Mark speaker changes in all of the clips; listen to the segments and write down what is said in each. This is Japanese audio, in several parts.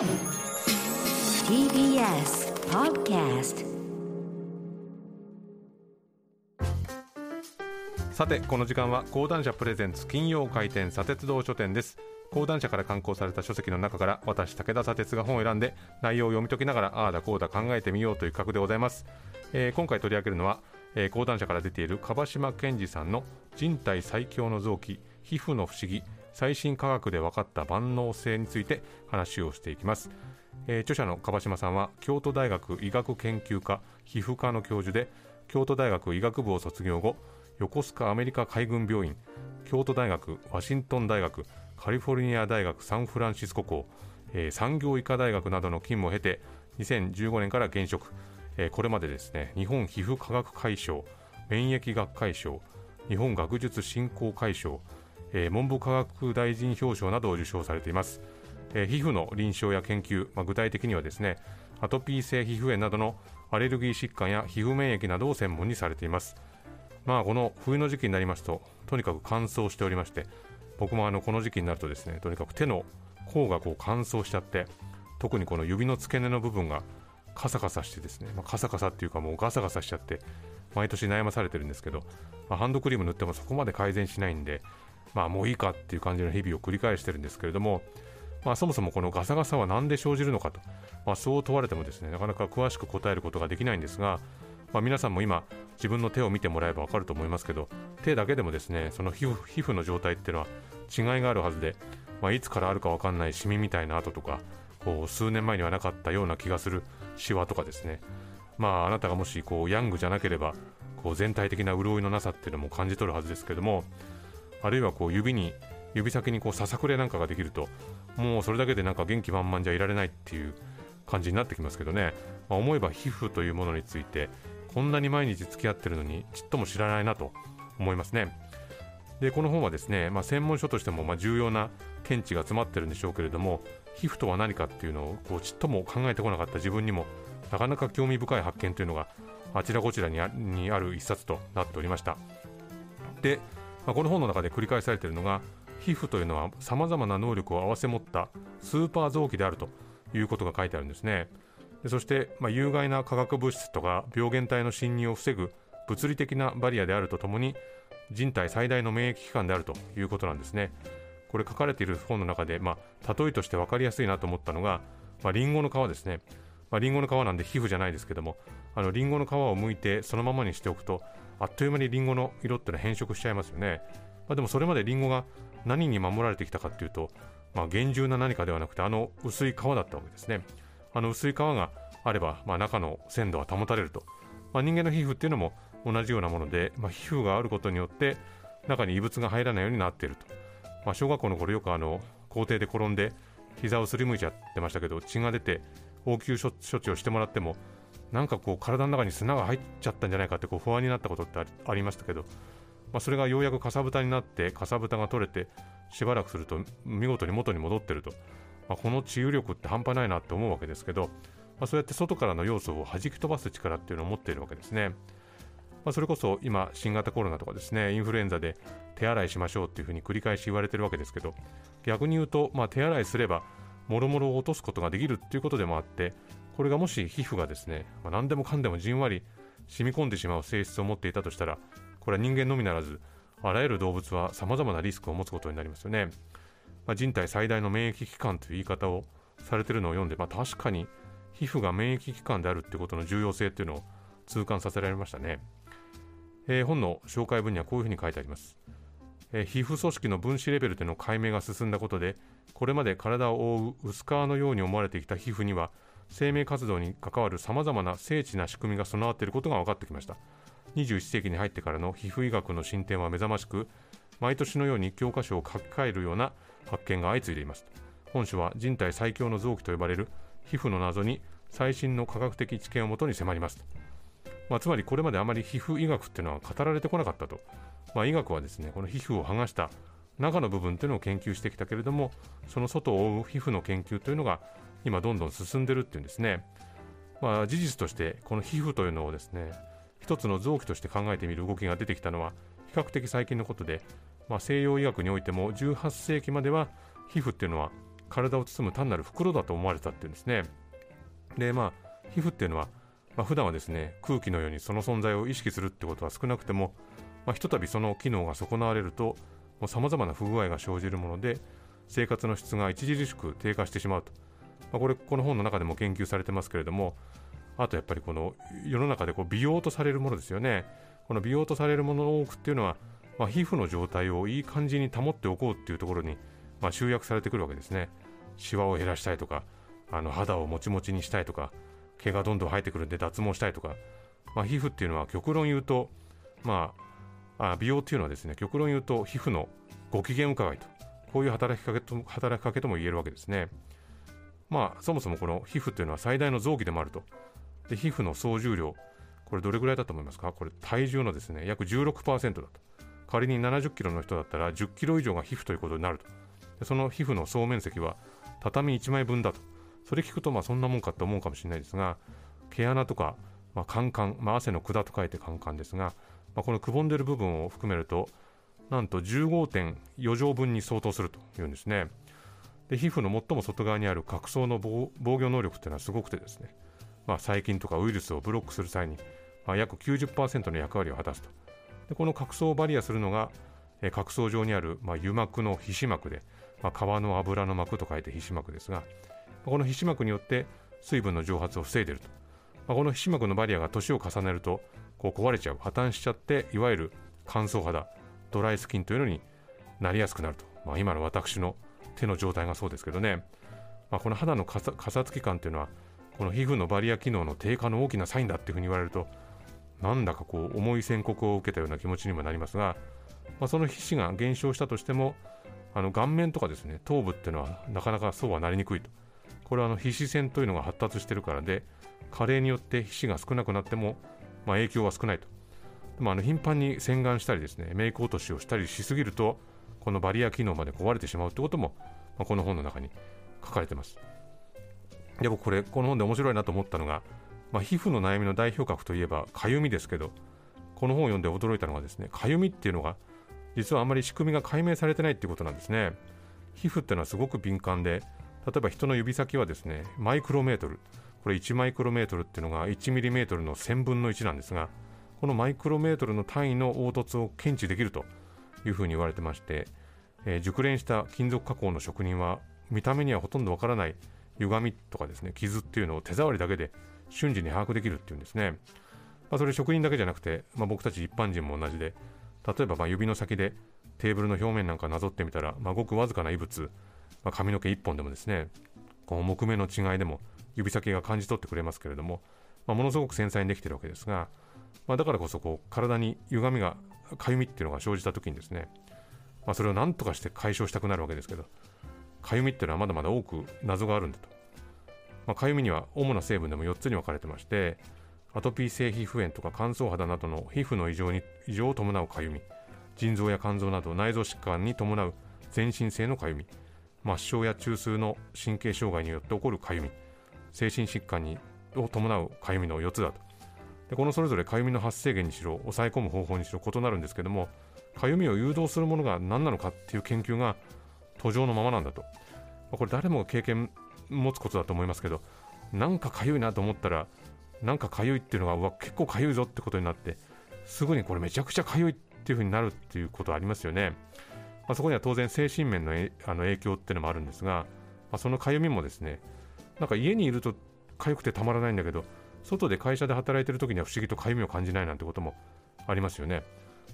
Speaker 1: TBS Podcast
Speaker 2: さてこの時間は講談社プレゼンツ金曜回転砂鉄道書店です。講談社から刊行された書籍の中から私武田砂鉄が本を選んで内容を読み解きながらああだこうだ考えてみようという企画でございます、えー今回取り上げるのは、えー講談社から出ている樺島健二さんの人体最強の臓器皮膚の不思議。最新科学で分かった万能性について話をしていきます、えー著者の樺島さんは京都大学医学研究科皮膚科の教授で京都大学医学部を卒業後横須賀アメリカ海軍病院京都大学ワシントン大学カリフォルニア大学サンフランシスコ校、えー産業医科大学などの勤務を経て2015年から現職、えーこれまでですね日本皮膚科学会賞免疫学会賞日本学術振興会賞、えー文部科学大臣表彰などを受賞されています、えー皮膚の臨床や研究、まあ、具体的にはですねアトピー性皮膚炎などのアレルギー疾患や皮膚免疫などを専門にされています。まあこの冬の時期になりますととにかく乾燥しておりまして僕もあのこの時期になるとですねとにかく手の甲がこう乾燥しちゃって特にこの指の付け根の部分がカサカサしてですね、まあ、カサカサっていうかもうガサガサしちゃって毎年悩まされてるんですけど、まあ、ハンドクリーム塗ってもそこまで改善しないんでまあもういいかっていう感じの日々を繰り返してるんですけれどもまあ、そもそもこのガサガサは何で生じるのかと、まあ、そう問われてもですねなかなか詳しく答えることができないんですが、まあ、皆さんも今自分の手を見てもらえば分かると思いますけど手だけでもですねその皮膚の状態っていうのは違いがあるはずで、まあ、いつからあるか分かんないシミみたいな跡とかこう数年前にはなかったような気がするシワとかですね。まああなたがもしこうヤングじゃなければこう全体的な潤いのなさっていうのも感じ取るはずですけどもあるいはこう指に指先にこうささくれなんかができるともうそれだけでなんか元気満々じゃいられないっていう感じになってきますけどね、まあ、思えば皮膚というものについてこんなに毎日付き合ってるのにちっとも知らないなと思いますね。でこの本はですね、まあ、専門書としてもま重要な見地が詰まってるんでしょうけれども皮膚とは何かっていうのをこうちっとも考えてこなかった自分にもなかなか興味深い発見というのがあちらこちらにあにある一冊となっておりました。で、まあ、この本の中で繰り返されているのが皮膚というのはさまざまな能力を併せ持ったスーパー臓器であるということが書いてあるんですね。でそして、まあ、有害な化学物質とか病原体の侵入を防ぐ物理的なバリアであるとともに人体最大の免疫機関であるということなんですね。これ書かれている本の中で、まあ、例えとして分かりやすいなと思ったのが、まあ、リンゴの皮ですね、まあ、リンゴの皮なんで皮膚じゃないですけどもあのリンゴの皮を剥いてそのままにしておくとあっという間にリンゴの色ってのは変色しちゃいますよね、まあ、でもそれまでリンゴが何に守られてきたかっていうと、まあ、厳重な何かではなくてあの薄い皮だったわけですね。あの薄い皮があれば、まあ、中の鮮度は保たれると、まあ、人間の皮膚っていうのも同じようなもので、まあ、皮膚があることによって中に異物が入らないようになっていると、まあ、小学校の頃よくあの校庭で転んで膝をすりむいちゃってましたけど血が出て応急処置をしてもらってもなんかこう体の中に砂が入っちゃったんじゃないかってこう不安になったことってありましたけど、まあ、それがようやくかさぶたになってかさぶたが取れてしばらくすると見事に元に戻ってると、まあ、この治癒力って半端ないなって思うわけですけど、まあ、そうやって外からの要素を弾き飛ばす力っていうのを持っているわけですね。まあ、それこそ今新型コロナとかですねインフルエンザで手洗いしましょうっていうふうに繰り返し言われてるわけですけど逆に言うと、まあ、手洗いすればもろもろを落とすことができるっていうことでもあってこれがもし皮膚がですね、まあ、何でもかんでもじんわり染み込んでしまう性質を持っていたとしたらこれは人間のみならずあらゆる動物はさまざまなリスクを持つことになりますよね、まあ、人体最大の免疫機関という言い方をされてるのを読んで、まあ、確かに皮膚が免疫機関であるってことの重要性っていうのを痛感させられましたね。えー本の紹介文にはこういうふうに書いてあります、えー皮膚組織の分子レベルでの解明が進んだことでこれまで体を覆う薄皮のように思われてきた皮膚には生命活動に関わるさまざまな精緻な仕組みが備わっていることが分かってきました。21世紀に入ってからの皮膚医学の進展は目覚ましく毎年のように教科書を書き換えるような発見が相次いでいます。本書は人体最強の臓器と呼ばれる皮膚の謎に最新の科学的知見をもとに迫ります。まあ、つまりこれまであまり皮膚医学っていうのは語られてこなかったと、まあ、医学はですねこの皮膚を剥がした中の部分というのを研究してきたけれどもその外を覆う皮膚の研究というのが今どんどん進んでるっていうんですね、まあ、事実としてこの皮膚というのをですね一つの臓器として考えてみる動きが出てきたのは比較的最近のことで、まあ、西洋医学においても18世紀までは皮膚っていうのは体を包む単なる袋だと思われたっていうんですね。でまあ皮膚っていうのは、まあ、普段はですね空気のようにその存在を意識するってことは少なくても、まあ、ひとたびその機能が損なわれるとさまざまな不具合が生じるもので生活の質が著しく低下してしまうと、まあ、これこの本の中でも研究されてますけれどもあとやっぱりこの世の中でこう美容とされるものですよね。この美容とされるものの多くっていうのは、まあ、皮膚の状態をいい感じに保っておこうっていうところに、まあ、集約されてくるわけですね。シワを減らしたいとかあの肌をもちもちにしたいとか毛がどんどん生えてくるんで脱毛したいとか、まあ、皮膚っていうのは極論言うと、まあ、あ美容っていうのはですね極論言うと皮膚のご機嫌伺いとこういう働きかけと働きかけとも言えるわけですね。まあそもそもこの皮膚っていうのは最大の臓器でもあると。で皮膚の総重量これどれぐらいだと思いますか？これ体重のですね約16%だと。仮に70キロの人だったら10キロ以上が皮膚ということになると。でその皮膚の総面積は畳1枚分だと。それ聞くとまあそんなもんかって思うかもしれないですが毛穴とか、まあ、カンカン、まあ、汗の管と書いてカンカンですが、まあ、このくぼんでる部分を含めるとなんと15.4畳分に相当するというんですねで皮膚の最も外側にある角層の防御能力っていうのはすごくてですね、まあ、細菌とかウイルスをブロックする際に、まあ、約90%の役割を果たすと。でこの角層をバリアするのが、え角層上にある、まあ、油膜の皮脂膜で、まあ、皮の油の膜と書いて皮脂膜ですがこの皮脂膜によって水分の蒸発を防いでいると、まあ、この皮脂膜のバリアが年を重ねるとこう壊れちゃう破綻しちゃっていわゆる乾燥肌ドライスキンというのになりやすくなると、まあ、今の私の手の状態がそうですけどね、まあ、この肌のかさつき感というのはこの皮膚のバリア機能の低下の大きなサインだっていうふうに言われるとなんだかこう重い宣告を受けたような気持ちにもなりますが、まあ、その皮脂が減少したとしてもあの顔面とかですね頭部っていうのはなかなかそうはなりにくいと。これはあの皮脂腺というのが発達してるからで加齢によって皮脂が少なくなっても、まあ、影響は少ないと。まあ、あの頻繁に洗顔したりですねメイク落としをしたりしすぎるとこのバリア機能まで壊れてしまうということも、まあ、この本の中に書かれてます。で僕これこの本で面白いなと思ったのが、まあ、皮膚の悩みの代表格といえばかゆみですけどこの本を読んで驚いたのがですねかゆみっていうのが実はあまり仕組みが解明されてないっていうことなんですね。皮膚っていうのはすごく敏感で例えば人の指先はですねマイクロメートル。これ1マイクロメートルっていうのが1ミリメートルの1000分の1なんですがこのマイクロメートルの単位の凹凸を検知できると。いうふうに言われてまして、えー、熟練した金属加工の職人は見た目にはほとんどわからない歪みとかですね傷っていうのを手触りだけで瞬時に把握できるっていうんですね、まあ、それ職人だけじゃなくて、まあ、僕たち一般人も同じで例えばま指の先でテーブルの表面なんかなぞってみたら、まあ、ごくわずかな異物、まあ、髪の毛1本でもですねこの木目の違いでも指先が感じ取ってくれますけれども、まあ、ものすごく繊細にできてるわけですが、まあ、だからこそこう体に歪みがかゆみっていうのが生じた時にですね、まあ、それを何とかして解消したくなるわけですけどかゆみっていうのはまだまだ多く謎があるんだと、まあ、かゆみには主な成分でも4つに分かれてましてアトピー性皮膚炎とか乾燥肌などの皮膚の異常に異常を伴うかゆみ腎臓や肝臓など内臓疾患に伴う全身性のかゆみ末梢や中枢の神経障害によって起こるかゆみ精神疾患にを伴うかゆみの4つだと。でこのそれぞれかゆみの発生源にしろ抑え込む方法にしろ異なるんですけどもかゆみを誘導するものが何なのかっていう研究が途上のままなんだと、まあ、これ誰もが経験持つことだと思いますけどなんかかゆいなと思ったらなんかかゆいっていうのがうわ結構かゆいぞってことになってすぐにこれめちゃくちゃかゆいっていう風になるっていうことありますよね、まあ、そこには当然精神面のあの影響っていうのもあるんですが、まあ、そのかゆみもですねなんか家にいると痒くてたまらないんだけど外で会社で働いてる時には不思議とかゆみを感じないなんてこともありますよね。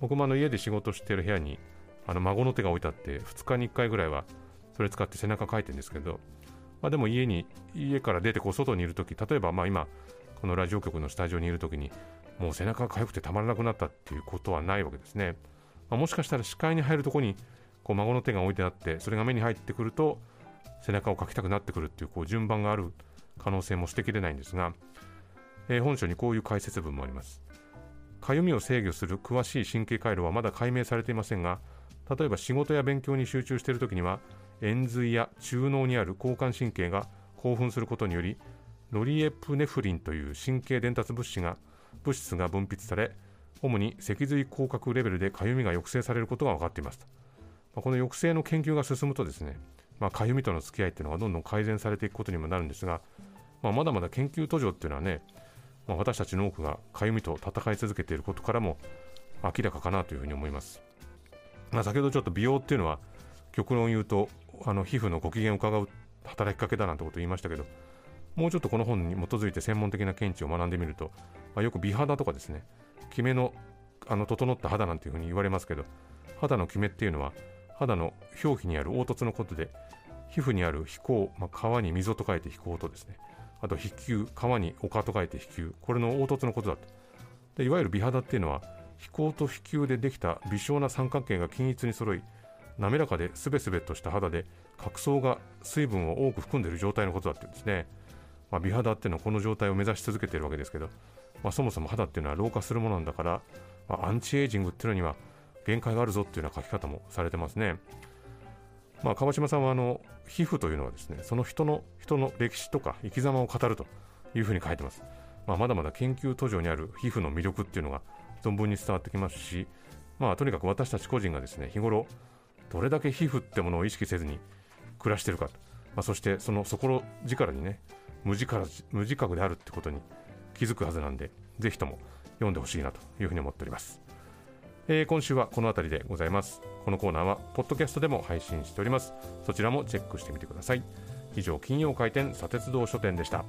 Speaker 2: 僕もあの家で仕事してる部屋にあの孫の手が置いてあって2日に1回ぐらいはそれ使って背中かいてるんですけど、まあ、でも家に家から出てこう外にいる時例えばまあ今このラジオ局のスタジオにいる時にもう背中が痒くてたまらなくなったっていうことはないわけですね、まあ、もしかしたら視界に入るとこにこう孫の手が置いてあってそれが目に入ってくると背中をかきたくなってくるっていうこう順番がある可能性も捨てきれないんですが、えー、本書にこういう解説文もあります。かゆみを制御する詳しい神経回路はまだ解明されていませんが、例えば仕事や勉強に集中しているときには、円髄や中脳にある交感神経が興奮することにより、ノリエプネフリンという神経伝達物質が物質が分泌され、主に脊髄広角レベルでかゆみが抑制されることが分かっています。この抑制の研究が進むとですね、まあ、かゆみとの付き合いっていうのがどんどん改善されていくことにもなるんですが、まあ、まだまだ研究途上っていうのはね、まあ、私たちの多くがかゆみと戦い続けていることからも明らかかなというふうに思います、まあ、先ほどちょっと美容っていうのは極論言うとあの皮膚のご機嫌を伺う働きかけだなんてことを言いましたけどもうちょっとこの本に基づいて専門的な見地を学んでみると、まあ、よく美肌とかですねキメのあの整った肌なんていうふうに言われますけど肌のキメっていうのは肌の表皮にある凹凸のことで皮膚にある皮孔、まあ、皮に溝と書いて皮孔とですねあと皮球皮に丘と書いて皮球これの凹凸のことだと。でいわゆる美肌っていうのは皮孔と皮球でできた微小な三角形が均一に揃い滑らかですべすべとした肌で角層が水分を多く含んでいる状態のことだっていうんですね、まあ、美肌っていうのはこの状態を目指し続けているわけですけど、まあ、そもそも肌っていうのは老化するものなんだから、まあ、アンチエイジングっていうのには限界があるぞっていうような書き方もされてますね。まあ、川島さんはあの皮膚というのはですねその人の人の歴史とか生き様を語るというふうに書いてます、まあ、まだまだ研究途上にある皮膚の魅力っていうのが存分に伝わってきますし、まあ、とにかく私たち個人がですね日頃どれだけ皮膚ってものを意識せずに暮らしてるか、まあ、そしてその底力にね無自覚無自覚であるってことに気づくはずなんでぜひとも読んでほしいなというふうに思っております。えー、今週はこの辺りでございます。このコーナーは、ポッドキャストでも配信しております。そちらもチェックしてみてください。以上、金曜開店、砂鉄道書店でした。